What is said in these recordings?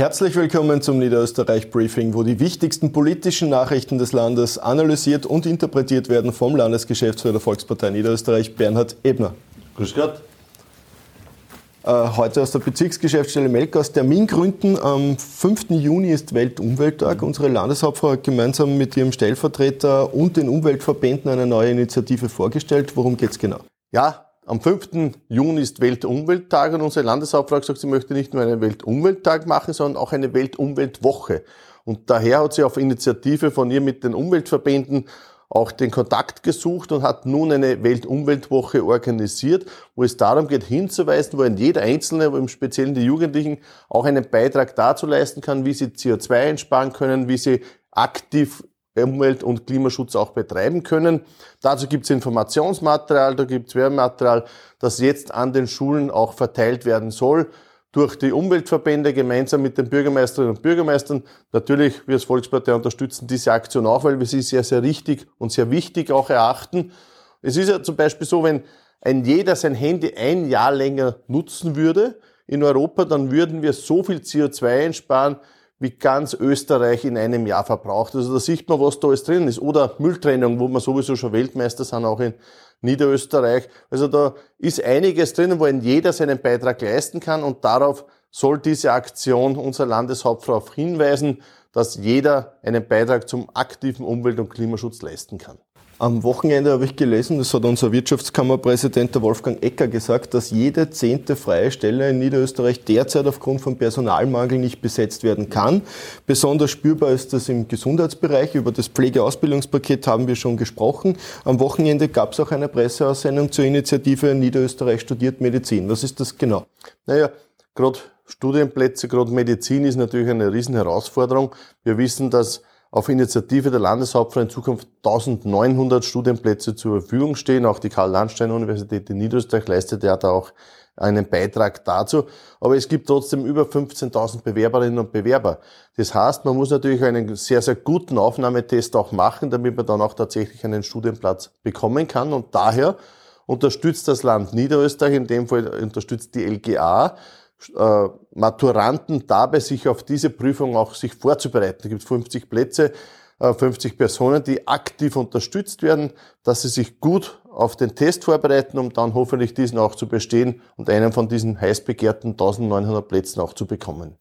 Herzlich willkommen zum Niederösterreich Briefing, wo die wichtigsten politischen Nachrichten des Landes analysiert und interpretiert werden vom Landesgeschäftsführer der Volkspartei Niederösterreich, Bernhard Ebner. Grüß Gott. Äh, heute aus der Bezirksgeschäftsstelle Melk aus Termingründen. Am 5. Juni ist Weltumwelttag. Unsere Landeshauptfrau hat gemeinsam mit ihrem Stellvertreter und den Umweltverbänden eine neue Initiative vorgestellt. Worum geht es genau? Ja, am 5. Juni ist Weltumwelttag und unsere Landeshauptfrau sagt, sie möchte nicht nur einen Weltumwelttag machen, sondern auch eine Weltumweltwoche. Und daher hat sie auf Initiative von ihr mit den Umweltverbänden auch den Kontakt gesucht und hat nun eine Weltumweltwoche organisiert, wo es darum geht, hinzuweisen, wo jeder Einzelne, im Speziellen die Jugendlichen, auch einen Beitrag dazu leisten kann, wie sie CO2 einsparen können, wie sie aktiv Umwelt- und Klimaschutz auch betreiben können. Dazu gibt es Informationsmaterial, da gibt es Werbematerial, das jetzt an den Schulen auch verteilt werden soll durch die Umweltverbände gemeinsam mit den Bürgermeisterinnen und Bürgermeistern. Natürlich, wir als Volkspartei unterstützen diese Aktion auch, weil wir sie sehr, sehr richtig und sehr wichtig auch erachten. Es ist ja zum Beispiel so, wenn ein jeder sein Handy ein Jahr länger nutzen würde in Europa, dann würden wir so viel CO2 einsparen, wie ganz Österreich in einem Jahr verbraucht. Also da sieht man, was da alles drin ist. Oder Mülltrennung, wo wir sowieso schon Weltmeister sind, auch in Niederösterreich. Also da ist einiges drin, wo ein jeder seinen Beitrag leisten kann und darauf soll diese Aktion unserer Landeshauptfrau hinweisen, dass jeder einen Beitrag zum aktiven Umwelt- und Klimaschutz leisten kann. Am Wochenende habe ich gelesen, das hat unser Wirtschaftskammerpräsident der Wolfgang Ecker gesagt, dass jede zehnte freie Stelle in Niederösterreich derzeit aufgrund von Personalmangel nicht besetzt werden kann. Besonders spürbar ist das im Gesundheitsbereich. Über das Pflegeausbildungspaket haben wir schon gesprochen. Am Wochenende gab es auch eine Presseaussendung zur Initiative Niederösterreich studiert Medizin. Was ist das genau? Naja, gerade Studienplätze, gerade Medizin ist natürlich eine Riesenherausforderung. Wir wissen, dass auf Initiative der Landeshauptfrau in Zukunft 1900 Studienplätze zur Verfügung stehen. Auch die Karl-Landstein-Universität in Niederösterreich leistet ja da auch einen Beitrag dazu. Aber es gibt trotzdem über 15.000 Bewerberinnen und Bewerber. Das heißt, man muss natürlich einen sehr, sehr guten Aufnahmetest auch machen, damit man dann auch tatsächlich einen Studienplatz bekommen kann. Und daher unterstützt das Land Niederösterreich, in dem Fall unterstützt die LGA, äh, Maturanten dabei, sich auf diese Prüfung auch sich vorzubereiten. Es gibt 50 Plätze, äh, 50 Personen, die aktiv unterstützt werden, dass sie sich gut auf den Test vorbereiten, um dann hoffentlich diesen auch zu bestehen und einen von diesen heiß begehrten 1900 Plätzen auch zu bekommen.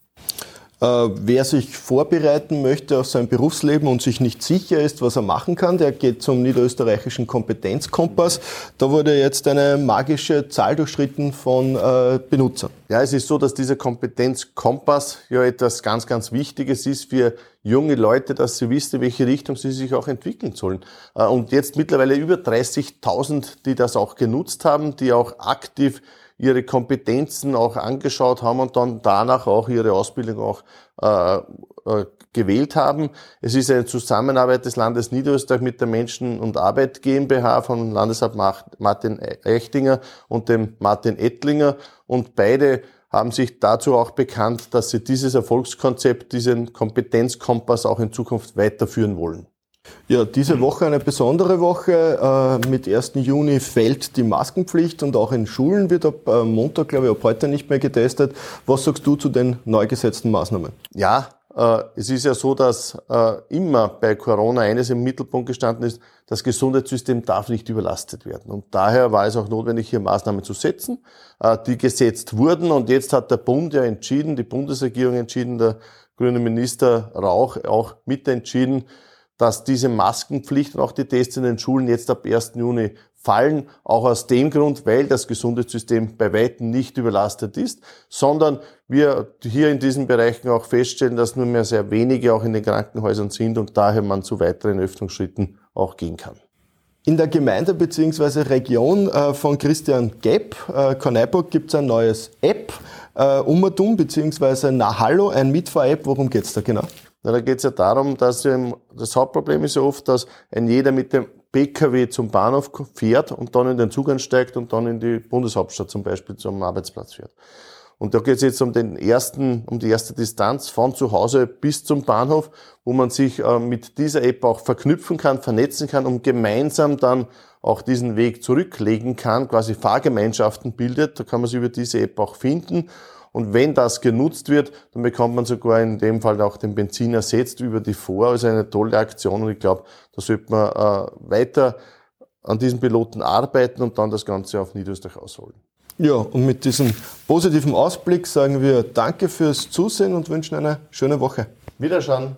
Äh, wer sich vorbereiten möchte auf sein Berufsleben und sich nicht sicher ist, was er machen kann, der geht zum niederösterreichischen Kompetenzkompass. Da wurde jetzt eine magische Zahl durchschritten von äh, Benutzern. Ja, es ist so, dass dieser Kompetenzkompass ja etwas ganz, ganz Wichtiges ist für junge Leute, dass sie wissen, in welche Richtung sie sich auch entwickeln sollen. Äh, und jetzt mittlerweile über 30.000, die das auch genutzt haben, die auch aktiv ihre Kompetenzen auch angeschaut haben und dann danach auch ihre Ausbildung auch äh, äh, gewählt haben. Es ist eine Zusammenarbeit des Landes Niederösterreich mit der Menschen- und Arbeit GmbH von Landesrat Martin Echtinger und dem Martin Ettlinger und beide haben sich dazu auch bekannt, dass sie dieses Erfolgskonzept, diesen Kompetenzkompass auch in Zukunft weiterführen wollen. Ja, diese Woche eine besondere Woche. Äh, mit 1. Juni fällt die Maskenpflicht und auch in Schulen wird ab äh, Montag, glaube ich, ab heute nicht mehr getestet. Was sagst du zu den neu gesetzten Maßnahmen? Ja, es ist ja so, dass immer bei Corona eines im Mittelpunkt gestanden ist, das Gesundheitssystem darf nicht überlastet werden. Und daher war es auch notwendig, hier Maßnahmen zu setzen, die gesetzt wurden. Und jetzt hat der Bund ja entschieden, die Bundesregierung entschieden, der grüne Minister Rauch auch mitentschieden, dass diese Maskenpflicht und auch die Tests in den Schulen jetzt ab 1. Juni fallen, auch aus dem Grund, weil das Gesundheitssystem bei weitem nicht überlastet ist, sondern wir hier in diesen Bereichen auch feststellen, dass nur mehr sehr wenige auch in den Krankenhäusern sind und daher man zu weiteren Öffnungsschritten auch gehen kann. In der Gemeinde bzw. Region äh, von Christian Gepp, äh, Korneiburg, gibt es ein neues App, äh, Umatum bzw. Nahallo, ein Mitfahr-App. Worum geht's da genau? Na, da geht es ja darum, dass das Hauptproblem ist ja oft, dass ein jeder mit dem PKW zum Bahnhof fährt und dann in den Zug einsteigt und dann in die Bundeshauptstadt zum Beispiel zum Arbeitsplatz fährt. Und da geht es jetzt um den ersten, um die erste Distanz von zu Hause bis zum Bahnhof, wo man sich äh, mit dieser App auch verknüpfen kann, vernetzen kann und gemeinsam dann auch diesen Weg zurücklegen kann, quasi Fahrgemeinschaften bildet. Da kann man sich über diese App auch finden Und wenn das genutzt wird, dann bekommt man sogar in dem Fall auch den Benzin ersetzt über die Vor. Also eine tolle Aktion und ich glaube, da sollte man äh, weiter an diesen Piloten arbeiten und dann das Ganze auf Niederösterreich ausholen. Ja, und mit diesem positiven Ausblick sagen wir Danke fürs Zusehen und wünschen eine schöne Woche. Wiederschauen.